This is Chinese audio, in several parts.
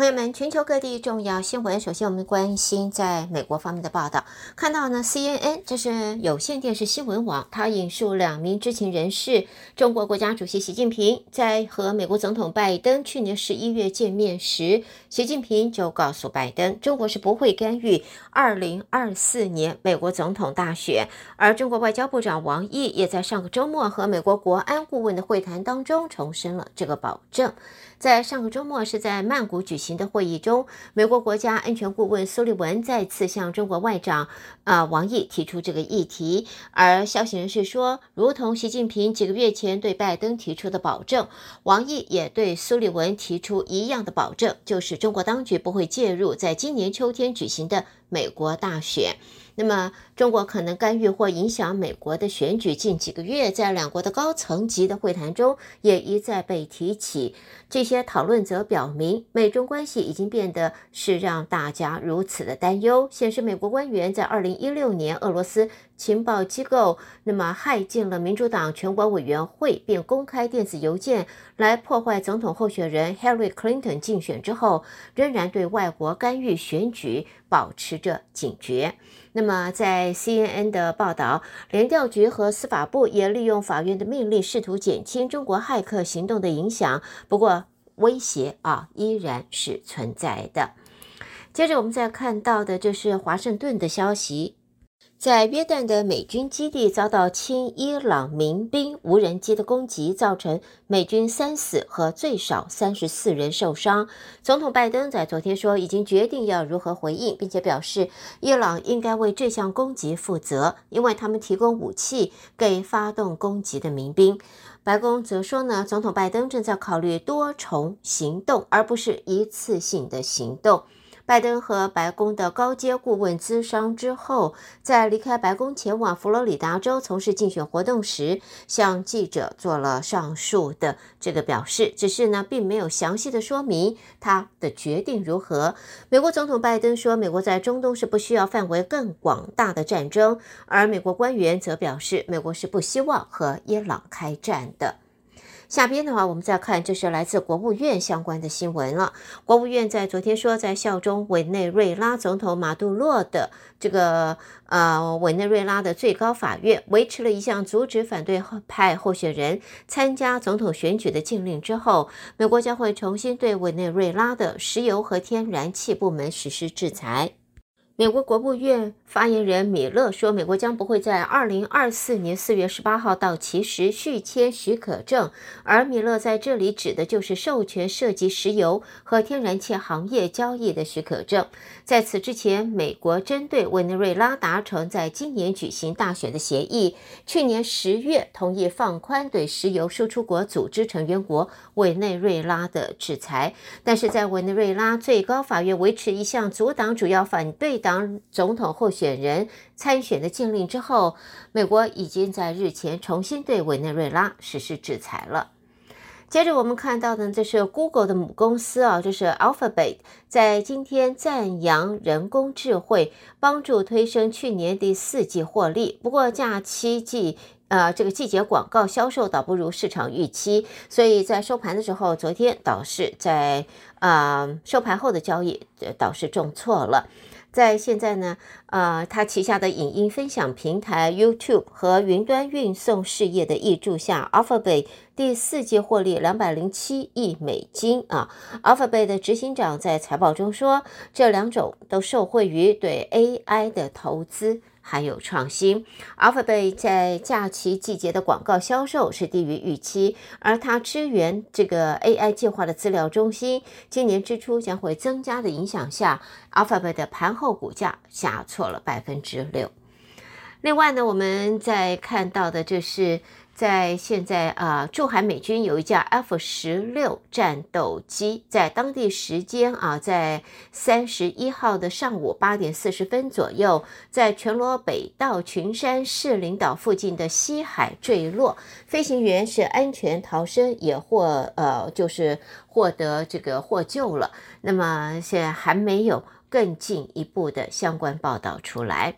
朋友们，全球各地重要新闻，首先我们关心在美国方面的报道。看到呢，CNN 这是有线电视新闻网，它引述两名知情人士，中国国家主席习近平在和美国总统拜登去年十一月见面时，习近平就告诉拜登，中国是不会干预二零二四年美国总统大选。而中国外交部长王毅也在上个周末和美国国安顾问的会谈当中重申了这个保证。在上个周末是在曼谷举行的会议中，美国国家安全顾问苏利文再次向中国外长啊、王毅提出这个议题。而消息人士说，如同习近平几个月前对拜登提出的保证，王毅也对苏利文提出一样的保证，就是中国当局不会介入在今年秋天举行的美国大选。那么，中国可能干预或影响美国的选举，近几个月在两国的高层级的会谈中也一再被提起。这些讨论则表明，美中关系已经变得是让大家如此的担忧。显示美国官员在二零一六年，俄罗斯情报机构那么害进了民主党全国委员会，并公开电子邮件来破坏总统候选人 Hillary Clinton 竞选之后，仍然对外国干预选举保持着警觉。那么，在 CNN 的报道，联调局和司法部也利用法院的命令，试图减轻中国骇客行动的影响。不过，威胁啊依然是存在的。接着，我们再看到的就是华盛顿的消息。在约旦的美军基地遭到亲伊朗民兵无人机的攻击，造成美军三死和最少三十四人受伤。总统拜登在昨天说，已经决定要如何回应，并且表示伊朗应该为这项攻击负责，因为他们提供武器给发动攻击的民兵。白宫则说呢，总统拜登正在考虑多重行动，而不是一次性的行动。拜登和白宫的高阶顾问咨商之后，在离开白宫前往佛罗里达州从事竞选活动时，向记者做了上述的这个表示。只是呢，并没有详细的说明他的决定如何。美国总统拜登说，美国在中东是不需要范围更广大的战争，而美国官员则表示，美国是不希望和伊朗开战的。下边的话，我们再看，这是来自国务院相关的新闻了。国务院在昨天说，在效忠委内瑞拉总统马杜罗的这个呃委内瑞拉的最高法院维持了一项阻止反对派候选人参加总统选举的禁令之后，美国将会重新对委内瑞拉的石油和天然气部门实施制裁。美国国务院发言人米勒说，美国将不会在二零二四年四月十八号到期时续签许可证，而米勒在这里指的就是授权涉及石油和天然气行业交易的许可证。在此之前，美国针对委内瑞拉达成在今年举行大选的协议，去年十月同意放宽对石油输出国组织成员国委内瑞拉的制裁，但是在委内瑞拉最高法院维持一项阻挡主要反对党。当总统候选人参选的禁令之后，美国已经在日前重新对委内瑞拉实施制裁了。接着我们看到的，这是 Google 的母公司啊，就是 Alphabet，在今天赞扬人工智慧帮助推升去年第四季获利。不过假期季呃这个季节广告销售倒不如市场预期，所以在收盘的时候，昨天倒是在呃收盘后的交易倒是重挫了。在现在呢，呃，他旗下的影音分享平台 YouTube 和云端运送事业的挹注下，Alphabet 第四季获利两百零七亿美金啊。Alphabet 的执行长在财报中说，这两种都受惠于对 AI 的投资。还有创新，Alphabet 在假期季节的广告销售是低于预期，而它支援这个 AI 计划的资料中心今年支出将会增加的影响下，Alphabet 的盘后股价下挫了百分之六。另外呢，我们在看到的就是。在现在啊，驻韩美军有一架 F 十六战斗机，在当地时间啊，在三十一号的上午八点四十分左右，在全罗北道群山市领岛附近的西海坠落，飞行员是安全逃生，也获呃就是获得这个获救了。那么现在还没有更进一步的相关报道出来。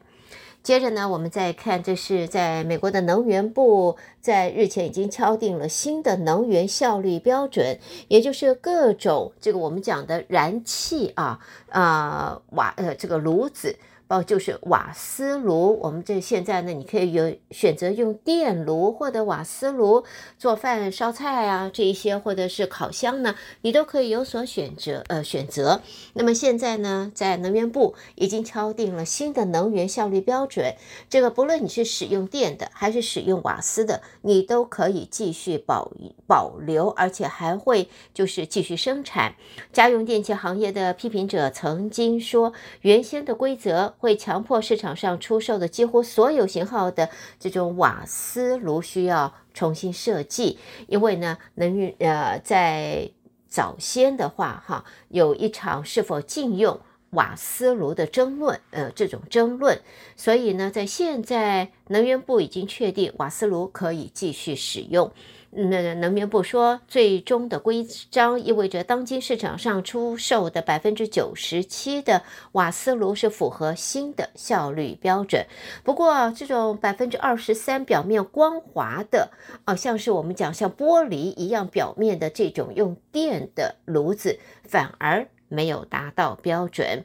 接着呢，我们再看，这是在美国的能源部在日前已经敲定了新的能源效率标准，也就是各种这个我们讲的燃气啊啊瓦呃这个炉子。哦，就是瓦斯炉。我们这现在呢，你可以有选择用电炉或者瓦斯炉做饭、烧菜啊，这一些或者是烤箱呢，你都可以有所选择。呃，选择。那么现在呢，在能源部已经敲定了新的能源效率标准。这个不论你是使用电的还是使用瓦斯的，你都可以继续保保留，而且还会就是继续生产。家用电器行业的批评者曾经说，原先的规则。会强迫市场上出售的几乎所有型号的这种瓦斯炉需要重新设计，因为呢，能源呃，在早先的话哈，有一场是否禁用瓦斯炉的争论，呃，这种争论，所以呢，在现在能源部已经确定瓦斯炉可以继续使用。那能源部说，最终的规章意味着，当今市场上出售的百分之九十七的瓦斯炉是符合新的效率标准。不过，这种百分之二十三表面光滑的，啊，像是我们讲像玻璃一样表面的这种用电的炉子，反而。没有达到标准，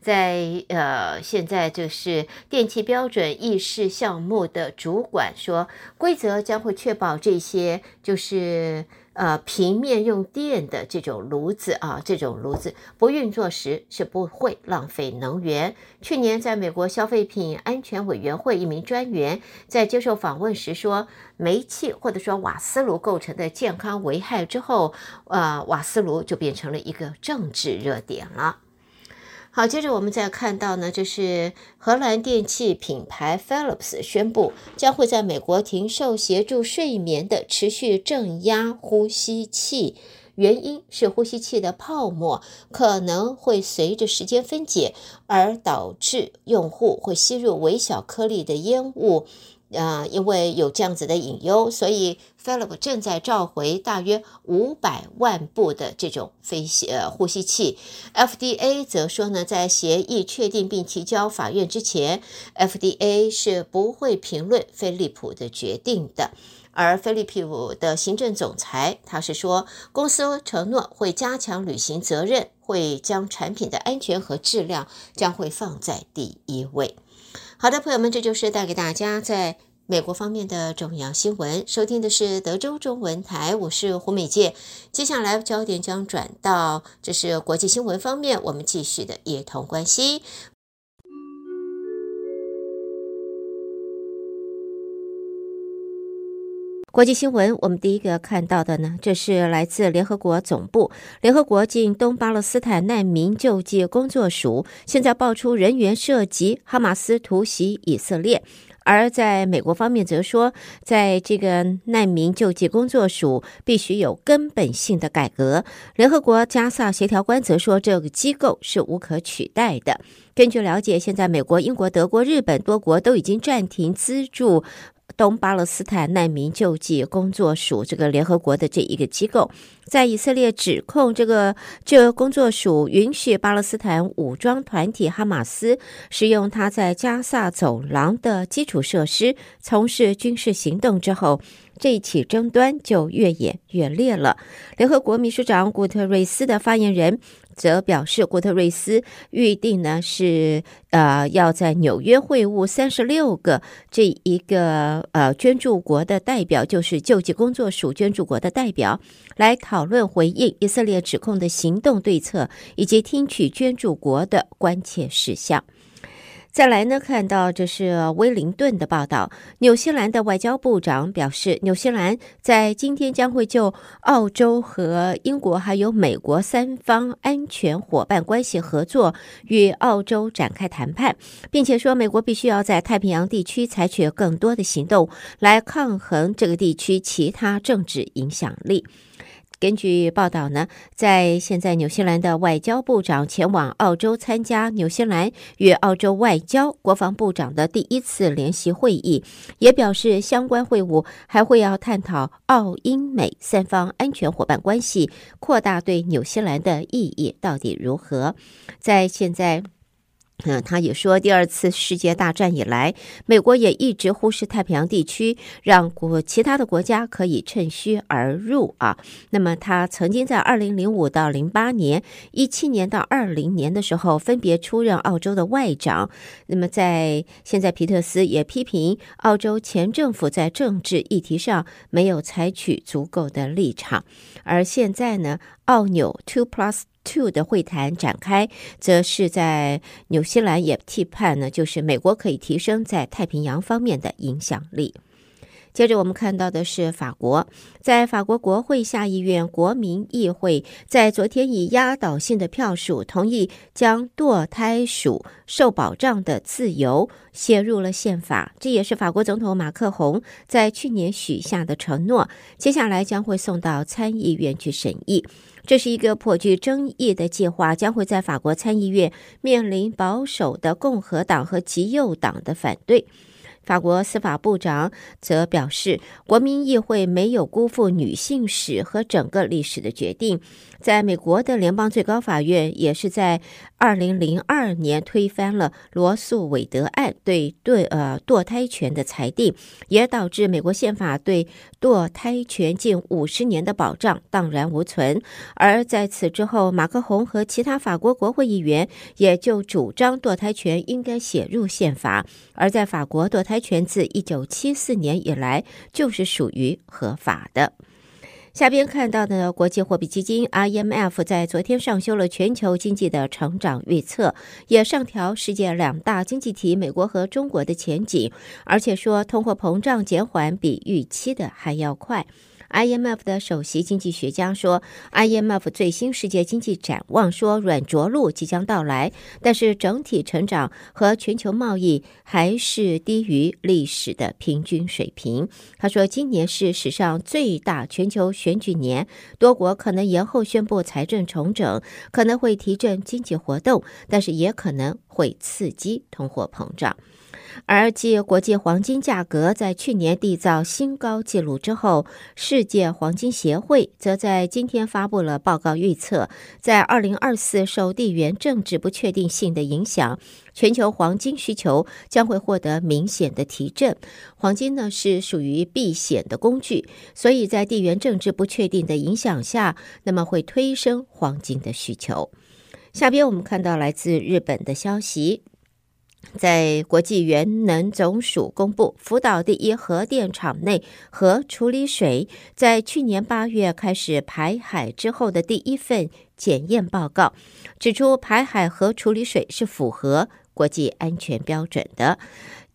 在呃，现在就是电器标准议事项目的主管说，规则将会确保这些就是。呃，平面用电的这种炉子啊，这种炉子不运作时是不会浪费能源。去年，在美国消费品安全委员会一名专员在接受访问时说，煤气或者说瓦斯炉构成的健康危害之后，呃，瓦斯炉就变成了一个政治热点了。好，接着我们再看到呢，就是荷兰电器品牌 Philips 宣布将会在美国停售协助睡眠的持续正压呼吸器，原因是呼吸器的泡沫可能会随着时间分解，而导致用户会吸入微小颗粒的烟雾。啊、呃，因为有这样子的隐忧，所以 Philip 正在召回大约五百万部的这种飞呃呼吸器。FDA 则说呢，在协议确定并提交法院之前，FDA 是不会评论飞利浦的决定的。而飞利浦的行政总裁他是说，公司承诺会加强履行责任，会将产品的安全和质量将会放在第一位。好的，朋友们，这就是带给大家在美国方面的重要新闻。收听的是德州中文台，我是胡美健。接下来焦点将转到这是国际新闻方面，我们继续的也同关心。国际新闻，我们第一个看到的呢，这是来自联合国总部，联合国近东巴勒斯坦难民救济工作署，现在爆出人员涉及哈马斯突袭以色列。而在美国方面则说，在这个难民救济工作署必须有根本性的改革。联合国加萨协调官则说，这个机构是无可取代的。根据了解，现在美国、英国、德国、日本多国都已经暂停资助。东巴勒斯坦难民救济工作署这个联合国的这一个机构，在以色列指控这个这工作署允许巴勒斯坦武装团体哈马斯使用他在加萨走廊的基础设施从事军事行动之后，这一起争端就越演越烈了。联合国秘书长古特瑞斯的发言人。则表示，古特瑞斯预定呢是呃要在纽约会晤三十六个这一个呃捐助国的代表，就是救济工作署捐助国的代表，来讨论回应以色列指控的行动对策，以及听取捐助国的关切事项。再来呢，看到这是威灵顿的报道。纽西兰的外交部长表示，纽西兰在今天将会就澳洲和英国还有美国三方安全伙伴关系合作与澳洲展开谈判，并且说美国必须要在太平洋地区采取更多的行动来抗衡这个地区其他政治影响力。根据报道呢，在现在纽西兰的外交部长前往澳洲参加纽西兰与澳洲外交、国防部长的第一次联席会议，也表示相关会晤还会要探讨澳英美三方安全伙伴关系扩大对纽西兰的意义到底如何。在现在。嗯，他也说，第二次世界大战以来，美国也一直忽视太平洋地区，让国其他的国家可以趁虚而入啊。那么，他曾经在二零零五到零八年、一七年到二零年的时候，分别出任澳洲的外长。那么，在现在，皮特斯也批评澳洲前政府在政治议题上没有采取足够的立场。而现在呢，澳纽 Two Plus。Two 的会谈展开，则是在纽西兰也期盼呢，就是美国可以提升在太平洋方面的影响力。接着我们看到的是法国，在法国国会下议院国民议会，在昨天以压倒性的票数同意将堕胎属受保障的自由写入了宪法。这也是法国总统马克宏在去年许下的承诺，接下来将会送到参议院去审议。这是一个颇具争议的计划，将会在法国参议院面临保守的共和党和极右党的反对。法国司法部长则表示，国民议会没有辜负女性史和整个历史的决定。在美国的联邦最高法院，也是在二零零二年推翻了罗诉韦德案对对呃堕胎权的裁定，也导致美国宪法对堕胎权近五十年的保障荡然无存。而在此之后，马克宏和其他法国国会议员也就主张堕胎权应该写入宪法。而在法国，堕胎权自一九七四年以来就是属于合法的。下边看到的国际货币基金 IMF 在昨天上修了全球经济的成长预测，也上调世界两大经济体美国和中国的前景，而且说通货膨胀减缓比预期的还要快。IMF 的首席经济学家说，IMF 最新世界经济展望说软着陆即将到来，但是整体成长和全球贸易还是低于历史的平均水平。他说，今年是史上最大全球选举年，多国可能延后宣布财政重整，可能会提振经济活动，但是也可能会刺激通货膨胀。而继国际黄金价格在去年缔造新高纪录之后，世界黄金协会则在今天发布了报告，预测在二零二四受地缘政治不确定性的影响，全球黄金需求将会获得明显的提振。黄金呢是属于避险的工具，所以在地缘政治不确定的影响下，那么会推升黄金的需求。下边我们看到来自日本的消息。在国际原能总署公布福岛第一核电厂内核处理水在去年八月开始排海之后的第一份检验报告，指出排海核处理水是符合国际安全标准的。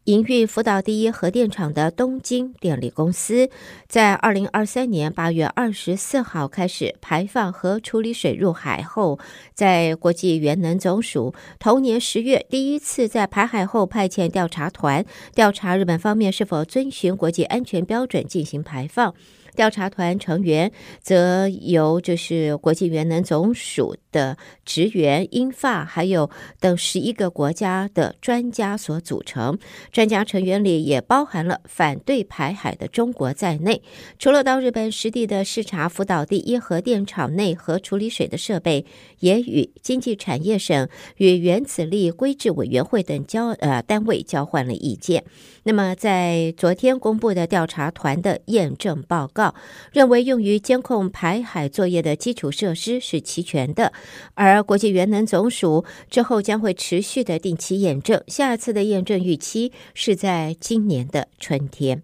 营运福岛第一核电厂的东京电力公司，在二零二三年八月二十四号开始排放核处理水入海后，在国际原能总署同年十月第一次在排海后派遣调查团，调查日本方面是否遵循国际安全标准进行排放。调查团成员则由就是国际原能总署的职员、英法还有等十一个国家的专家所组成。专家成员里也包含了反对排海的中国在内。除了到日本实地的视察福岛第一核电厂内核处理水的设备，也与经济产业省与原子力规制委员会等交呃单位交换了意见。那么，在昨天公布的调查团的验证报告认为，用于监控排海作业的基础设施是齐全的，而国际原能总署之后将会持续的定期验证，下次的验证预期是在今年的春天。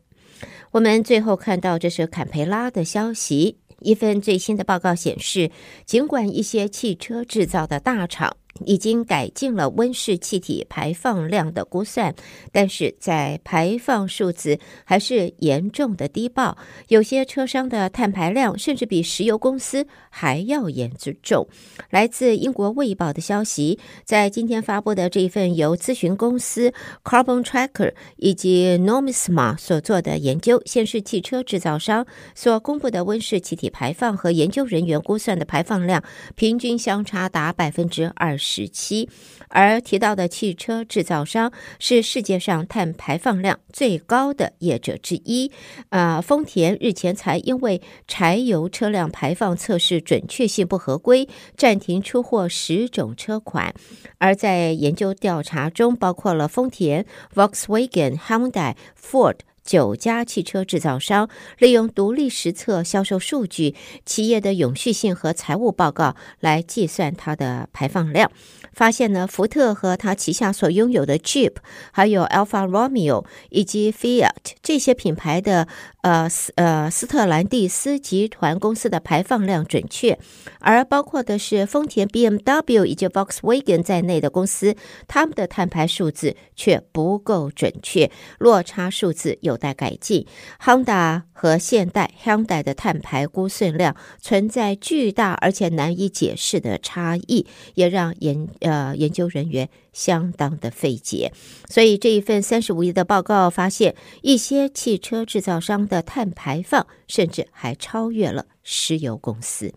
我们最后看到，这是坎培拉的消息，一份最新的报告显示，尽管一些汽车制造的大厂，已经改进了温室气体排放量的估算，但是在排放数字还是严重的低报。有些车商的碳排量甚至比石油公司还要严重。来自英国《卫报》的消息，在今天发布的这一份由咨询公司 Carbon Tracker 以及 Normisma 所做的研究显示，汽车制造商所公布的温室气体排放和研究人员估算的排放量平均相差达百分之二十。时期。而提到的汽车制造商是世界上碳排放量最高的业者之一。啊，丰田日前才因为柴油车辆排放测试准确性不合规，暂停出货十种车款。而在研究调查中，包括了丰田、Volkswagen、Hyundai、Ford。九家汽车制造商利用独立实测销售数据、企业的永续性和财务报告来计算它的排放量，发现呢，福特和他旗下所拥有的 Jeep，还有 Alfa Romeo 以及 Fiat 这些品牌的呃斯呃斯特兰蒂斯集团公司的排放量准确，而包括的是丰田、BMW 以及 Volkswagen 在内的公司，他们的碳排数字却不够准确，落差数字有待改进，Honda 和现代 Hyundai 的碳排估算量存在巨大而且难以解释的差异，也让研的研究人员相当的费解。所以这一份三十五页的报告发现，一些汽车制造商的碳排放甚至还超越了石油公司。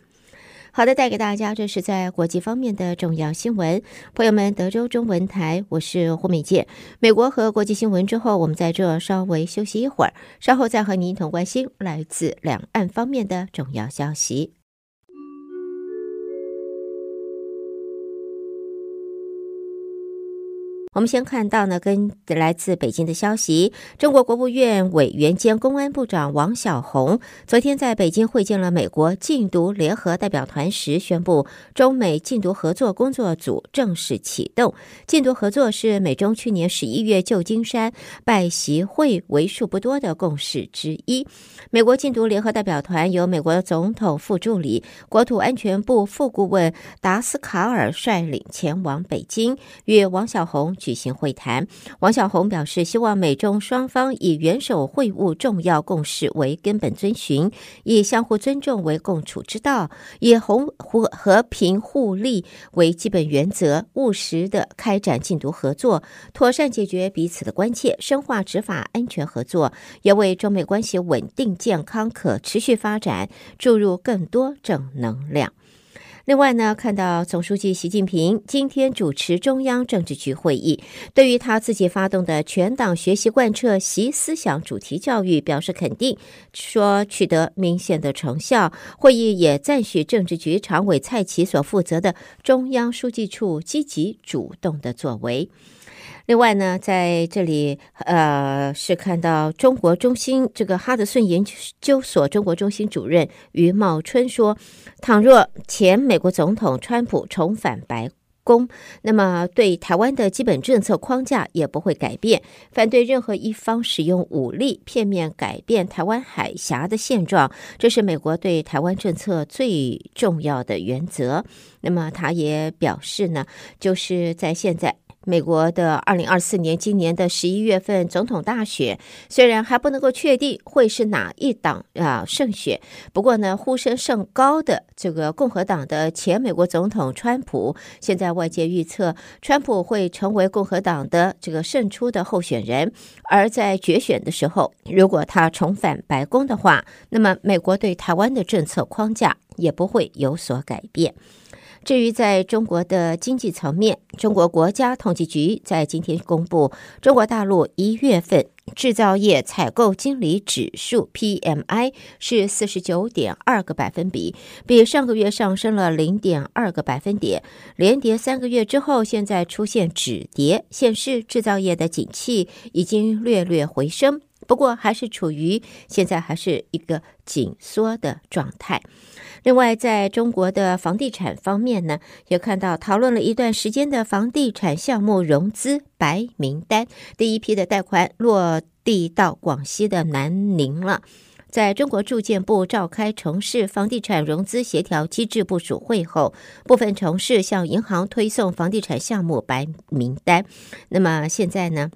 好的，带给大家这是在国际方面的重要新闻。朋友们，德州中文台，我是胡美健。美国和国际新闻之后，我们在这稍微休息一会儿，稍后再和您一同关心来自两岸方面的重要消息。我们先看到呢，跟来自北京的消息，中国国务院委员兼公安部长王小洪昨天在北京会见了美国禁毒联合代表团时，宣布中美禁毒合作工作组正式启动。禁毒合作是美中去年十一月旧金山拜习会为数不多的共识之一。美国禁毒联合代表团由美国总统副助理、国土安全部副顾问达斯卡尔率领前往北京，与王小洪。举行会谈，王小洪表示，希望美中双方以元首会晤重要共识为根本遵循，以相互尊重为共处之道，以红和和平互利为基本原则，务实的开展禁毒合作，妥善解决彼此的关切，深化执法安全合作，也为中美关系稳定、健康、可持续发展注入更多正能量。另外呢，看到总书记习近平今天主持中央政治局会议，对于他自己发动的全党学习贯彻习思想主题教育表示肯定，说取得明显的成效。会议也赞许政治局常委蔡奇所负责的中央书记处积极主动的作为。另外呢，在这里，呃，是看到中国中心这个哈德逊研究所中国中心主任余茂春说，倘若前美国总统川普重返白宫，那么对台湾的基本政策框架也不会改变，反对任何一方使用武力片面改变台湾海峡的现状，这是美国对台湾政策最重要的原则。那么他也表示呢，就是在现在。美国的二零二四年今年的十一月份总统大选，虽然还不能够确定会是哪一党啊胜选，不过呢，呼声甚高的这个共和党的前美国总统川普，现在外界预测川普会成为共和党的这个胜出的候选人。而在决选的时候，如果他重返白宫的话，那么美国对台湾的政策框架也不会有所改变。至于在中国的经济层面，中国国家统计局在今天公布，中国大陆一月份制造业采购经理指数 PMI 是四十九点二个百分比，比上个月上升了零点二个百分点，连跌三个月之后，现在出现止跌，显示制造业的景气已经略略回升，不过还是处于现在还是一个紧缩的状态。另外，在中国的房地产方面呢，也看到讨论了一段时间的房地产项目融资白名单，第一批的贷款落地到广西的南宁了。在中国住建部召开城市房地产融资协调机制部署会后，部分城市向银行推送房地产项目白名单。那么现在呢，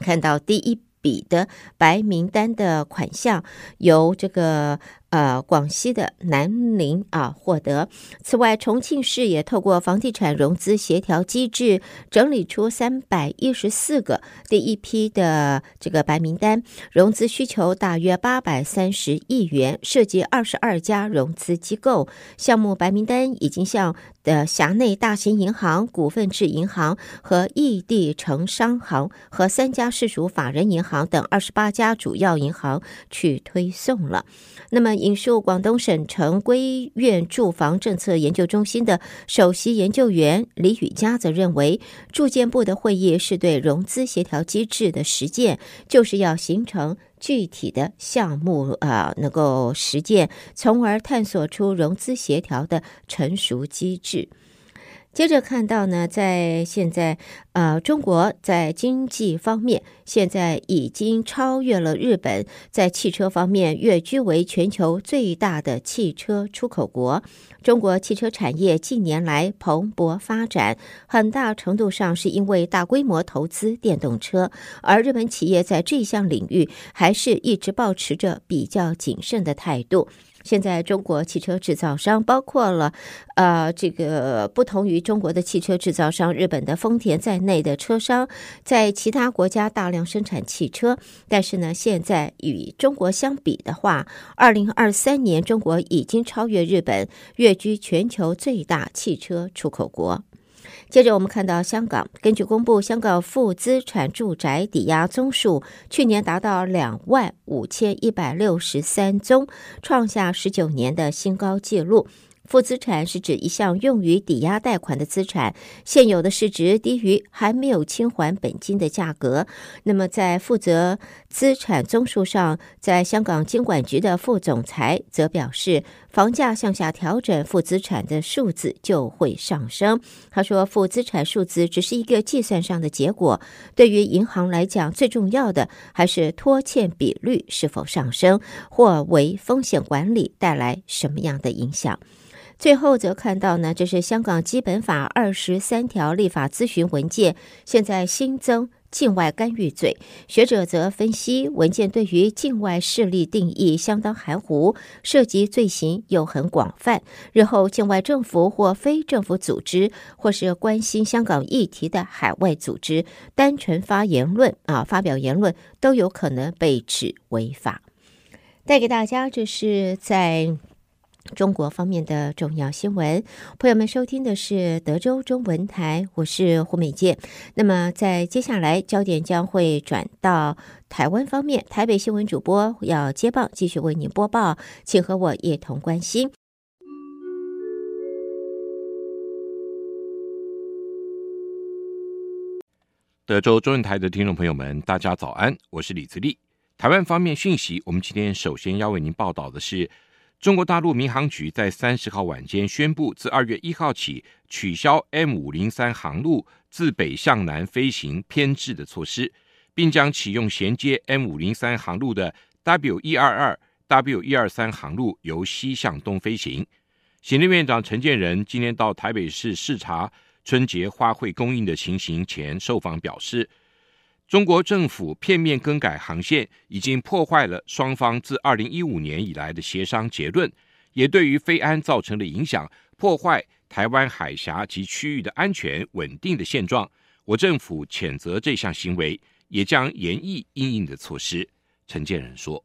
看到第一笔的白名单的款项由这个。呃广西的南宁啊获得。此外，重庆市也透过房地产融资协调机制，整理出三百一十四个第一批的这个白名单，融资需求大约八百三十亿元，涉及二十二家融资机构。项目白名单已经向的辖内大型银行、股份制银行和异地城商行和三家市属法人银行等二十八家主要银行去推送了。那么，引述广东省城规院住房政策研究中心的首席研究员李宇嘉则认为，住建部的会议是对融资协调机制的实践，就是要形成具体的项目啊、能够实践，从而探索出融资协调的成熟机制。接着看到呢，在现在，呃，中国在经济方面现在已经超越了日本，在汽车方面跃居为全球最大的汽车出口国。中国汽车产业近年来蓬勃发展，很大程度上是因为大规模投资电动车，而日本企业在这项领域还是一直保持着比较谨慎的态度。现在，中国汽车制造商包括了，呃，这个不同于中国的汽车制造商，日本的丰田在内的车商，在其他国家大量生产汽车。但是呢，现在与中国相比的话，二零二三年中国已经超越日本，跃居全球最大汽车出口国。接着我们看到香港，根据公布，香港负资产住宅抵押宗数去年达到两万五千一百六十三宗，创下十九年的新高纪录。负资产是指一项用于抵押贷款的资产，现有的市值低于还没有清还本金的价格。那么，在负责资产宗数上，在香港金管局的副总裁则表示，房价向下调整，负资产的数字就会上升。他说，负资产数字只是一个计算上的结果，对于银行来讲，最重要的还是拖欠比率是否上升，或为风险管理带来什么样的影响。最后则看到呢，这是香港基本法二十三条立法咨询文件，现在新增境外干预罪。学者则分析，文件对于境外势力定义相当含糊，涉及罪行又很广泛。日后境外政府或非政府组织，或是关心香港议题的海外组织，单纯发言论啊，发表言论都有可能被指违法。带给大家，这是在。中国方面的重要新闻，朋友们收听的是德州中文台，我是胡美健。那么在接下来，焦点将会转到台湾方面，台北新闻主播要接棒，继续为您播报，请和我一同关心。德州中文台的听众朋友们，大家早安，我是李自立。台湾方面讯息，我们今天首先要为您报道的是。中国大陆民航局在三十号晚间宣布，自二月一号起取消 M 五零三航路自北向南飞行偏置的措施，并将启用衔接 M 五零三航路的 W 一二二、W 一二三航路由西向东飞行。行政院长陈建仁今天到台北市视察春节花卉供应的情形前受访表示。中国政府片面更改航线，已经破坏了双方自二零一五年以来的协商结论，也对于非安造成了影响，破坏台湾海峡及区域的安全稳定的现状。我政府谴责这项行为，也将严厉应应的措施。陈建仁说：“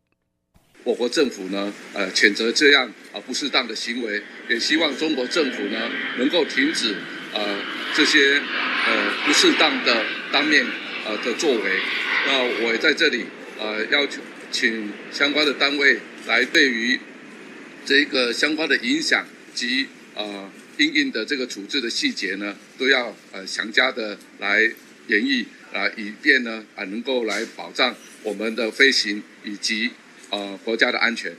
我国政府呢，呃，谴责这样啊不适当的行为，也希望中国政府呢能够停止呃这些呃不适当的当面。”呃的作为，那我也在这里呃要求请相关的单位来对于这个相关的影响及呃因应的这个处置的细节呢，都要呃详加的来演绎啊、呃，以便呢啊、呃、能够来保障我们的飞行以及呃国家的安全。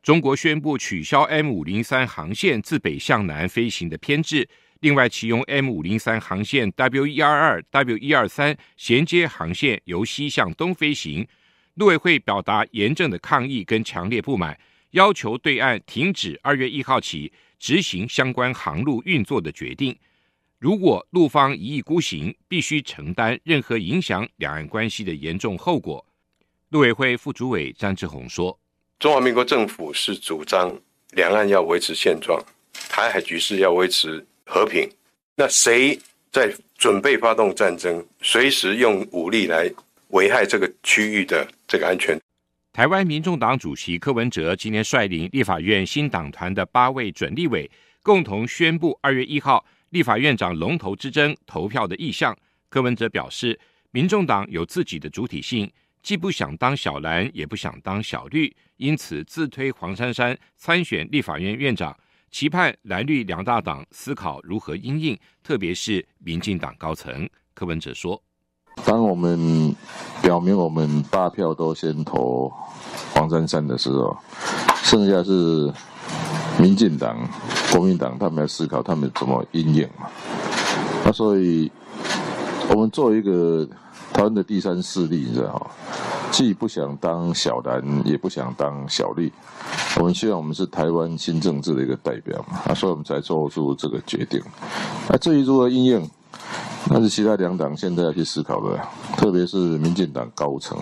中国宣布取消 M 五零三航线自北向南飞行的偏置。另外，启用 M 五零三航线 W 一二二、W 一二三衔接航线由西向东飞行，陆委会表达严正的抗议跟强烈不满，要求对岸停止二月一号起执行相关航路运作的决定。如果陆方一意孤行，必须承担任何影响两岸关系的严重后果。陆委会副主委张志宏说：“中华民国政府是主张两岸要维持现状，台海局势要维持和平。那谁在准备发动战争，随时用武力来危害这个区域的这个安全？台湾民众党主席柯文哲今天率领立法院新党团的八位准立委，共同宣布二月一号立法院长龙头之争投票的意向。柯文哲表示，民众党有自己的主体性，既不想当小蓝，也不想当小绿，因此自推黄珊珊参选立法院院长，期盼蓝绿两大党思考如何因应，特别是民进党高层。柯文哲说。当我们表明我们八票都先投黄珊珊的时候，剩下是民进党、国民党，他们要思考他们怎么因应嘛。那所以，我们作为一个台湾的第三势力，你知道吗？既不想当小蓝，也不想当小绿，我们希望我们是台湾新政治的一个代表嘛。啊，所以我们才做出这个决定。那至于如何应用？那是其他两党现在要去思考的，特别是民进党高层。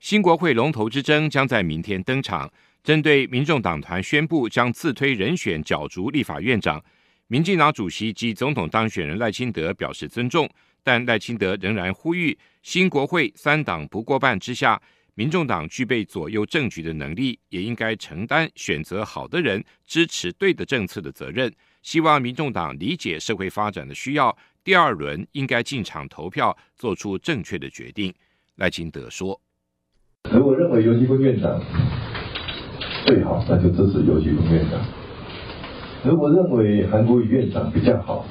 新国会龙头之争将在明天登场。针对民众党团宣布将自推人选角逐立法院长，民进党主席及总统当选人赖清德表示尊重，但赖清德仍然呼吁新国会三党不过半之下，民众党具备左右政局的能力，也应该承担选择好的人、支持对的政策的责任。希望民众党理解社会发展的需要。第二轮应该进场投票，做出正确的决定。赖清德说：“如果认为游锡堃院长最好，那就支持游锡堃院长；如果认为韩国瑜院长比较好，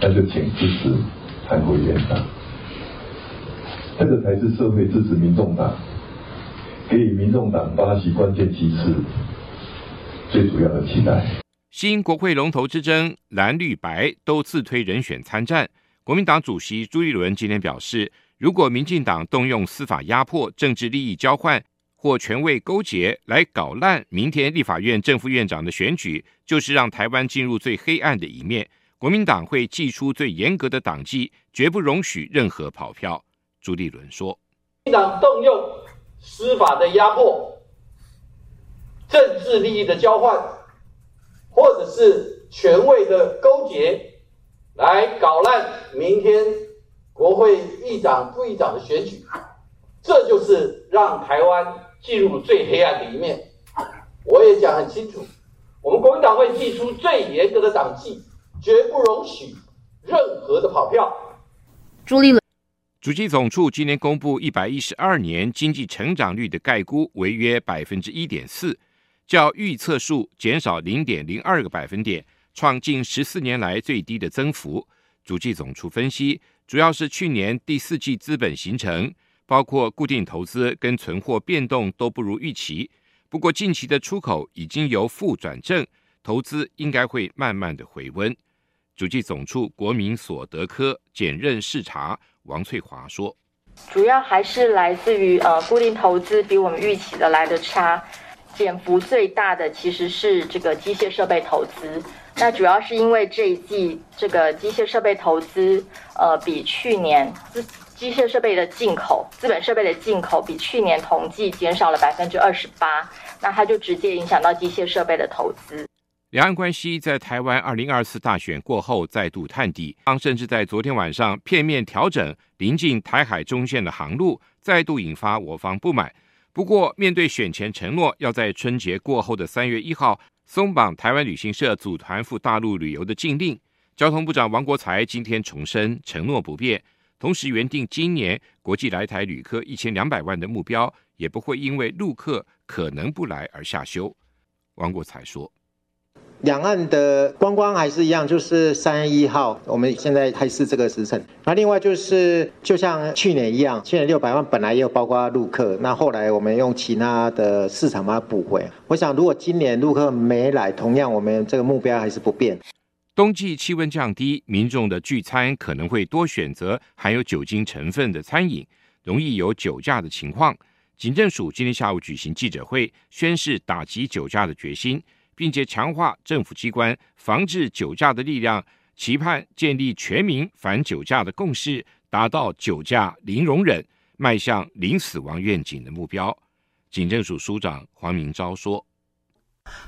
那就请支持韩国瑜院长。这个才是社会支持民众党，给予民众党八席关键席次最主要的期待。”新国会龙头之争，蓝绿白都自推人选参战。国民党主席朱立伦今天表示，如果民进党动用司法压迫、政治利益交换或权位勾结来搞烂明天立法院正副院长的选举，就是让台湾进入最黑暗的一面。国民党会祭出最严格的党纪，绝不容许任何跑票。朱立伦说：“民党动用司法的压迫、政治利益的交换。”或者是权位的勾结，来搞烂明天国会议长、副议长的选举，这就是让台湾进入最黑暗的一面。我也讲很清楚，我们国民党会祭出最严格的党纪，绝不容许任何的跑票。朱立伦，主计总处今年公布一百一十二年经济成长率的概估为约百分之一点四。较预测数减少零点零二个百分点，创近十四年来最低的增幅。主计总处分析，主要是去年第四季资本形成，包括固定投资跟存货变动都不如预期。不过近期的出口已经由负转正，投资应该会慢慢的回温。主计总处国民所得科检认视察王翠华说，主要还是来自于呃固定投资比我们预期的来得差。减幅最大的其实是这个机械设备投资，那主要是因为这一季这个机械设备投资，呃，比去年资机械设备的进口、资本设备的进口比去年同季减少了百分之二十八，那它就直接影响到机械设备的投资。两岸关系在台湾二零二四大选过后再度探底，当甚至在昨天晚上片面调整临近台海中线的航路，再度引发我方不满。不过，面对选前承诺要在春节过后的三月一号松绑台湾旅行社组团赴大陆旅游的禁令，交通部长王国材今天重申承诺不变，同时原定今年国际来台旅客一千两百万的目标，也不会因为陆客可能不来而下修。王国材说。两岸的观光还是一样，就是三月一号，我们现在还是这个时辰。那另外就是，就像去年一样，去年六百万本来也有包括陆客，那后来我们用其他的市场把它补回。我想，如果今年陆客没来，同样我们这个目标还是不变。冬季气温降低，民众的聚餐可能会多选择含有酒精成分的餐饮，容易有酒驾的情况。警政署今天下午举行记者会，宣示打击酒驾的决心。并且强化政府机关防治酒驾的力量，期盼建立全民反酒驾的共识，达到酒驾零容忍、迈向零死亡愿景的目标。警政署署长黄明昭说：“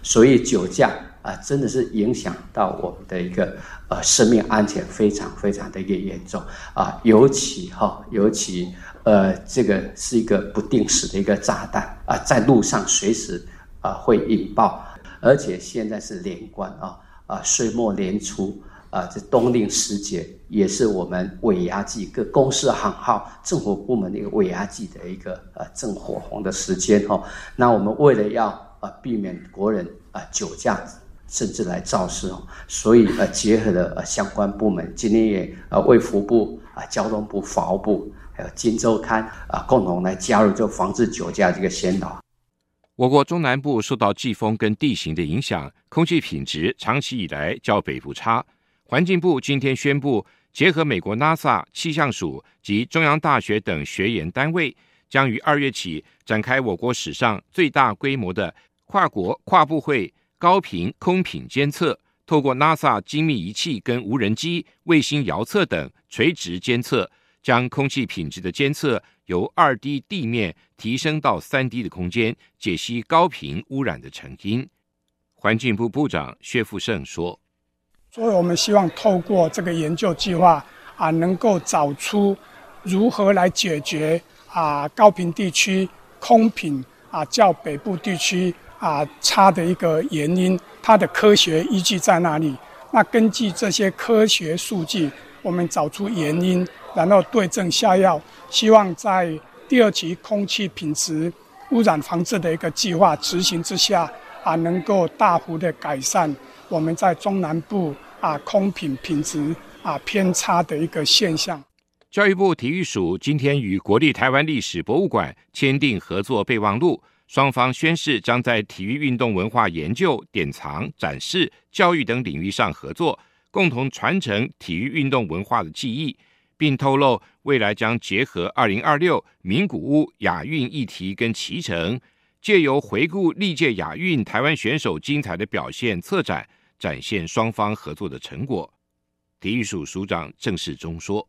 所以酒驾啊，真的是影响到我们的一个呃生命安全，非常非常的一个严重啊，尤其哈，尤其呃，这个是一个不定时的一个炸弹啊，在路上随时啊会引爆，而且现在是年关啊啊，岁末年初。”啊，这冬令时节也是我们尾牙季，各公司行号、政府部门的一个尾牙季的一个呃正火红的时间哈。那我们为了要啊避免国人啊酒驾甚至来肇事哦，所以呃结合了呃相关部门，今天也呃卫福部啊、交通部、法务部还有《金周刊》啊共同来加入，就防治酒驾这个先导。我国中南部受到季风跟地形的影响，空气品质长期以来较北部差。环境部今天宣布，结合美国 NASA 气象署及中央大学等学研单位，将于二月起展开我国史上最大规模的跨国跨部会高频空品监测。透过 NASA 精密仪器跟无人机、卫星遥测等垂直监测，将空气品质的监测由二 D 地面提升到三 D 的空间，解析高频污染的成因。环境部部长薛富盛说。所以我们希望透过这个研究计划啊，能够找出如何来解决啊高频地区空品啊较北部地区啊差的一个原因，它的科学依据在哪里？那根据这些科学数据，我们找出原因，然后对症下药，希望在第二期空气品质污染防治的一个计划执行之下啊，能够大幅的改善我们在中南部。啊，空品品质啊偏差的一个现象。教育部体育署今天与国立台湾历史博物馆签订合作备忘录，双方宣誓将在体育运动文化研究、典藏、展示、教育等领域上合作，共同传承体育运动文化的记忆，并透露未来将结合二零二六名古屋亚运议题跟骑乘，借由回顾历届亚运台湾选手精彩的表现，策展。展现双方合作的成果，体育署署长郑世忠说：“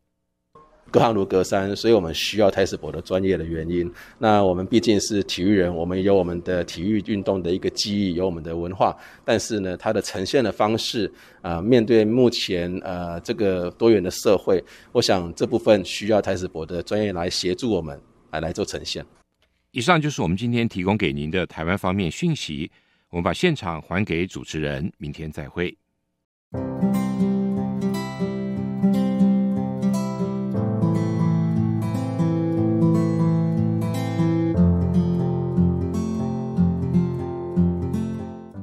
隔行如隔山，所以我们需要台史博的专业的原因。那我们毕竟是体育人，我们有我们的体育运动的一个记忆，有我们的文化。但是呢，它的呈现的方式啊、面对目前呃这个多元的社会，我想这部分需要台史博的专业来协助我们来来做呈现。”以上就是我们今天提供给您的台湾方面讯息。我们把现场还给主持人，明天再会。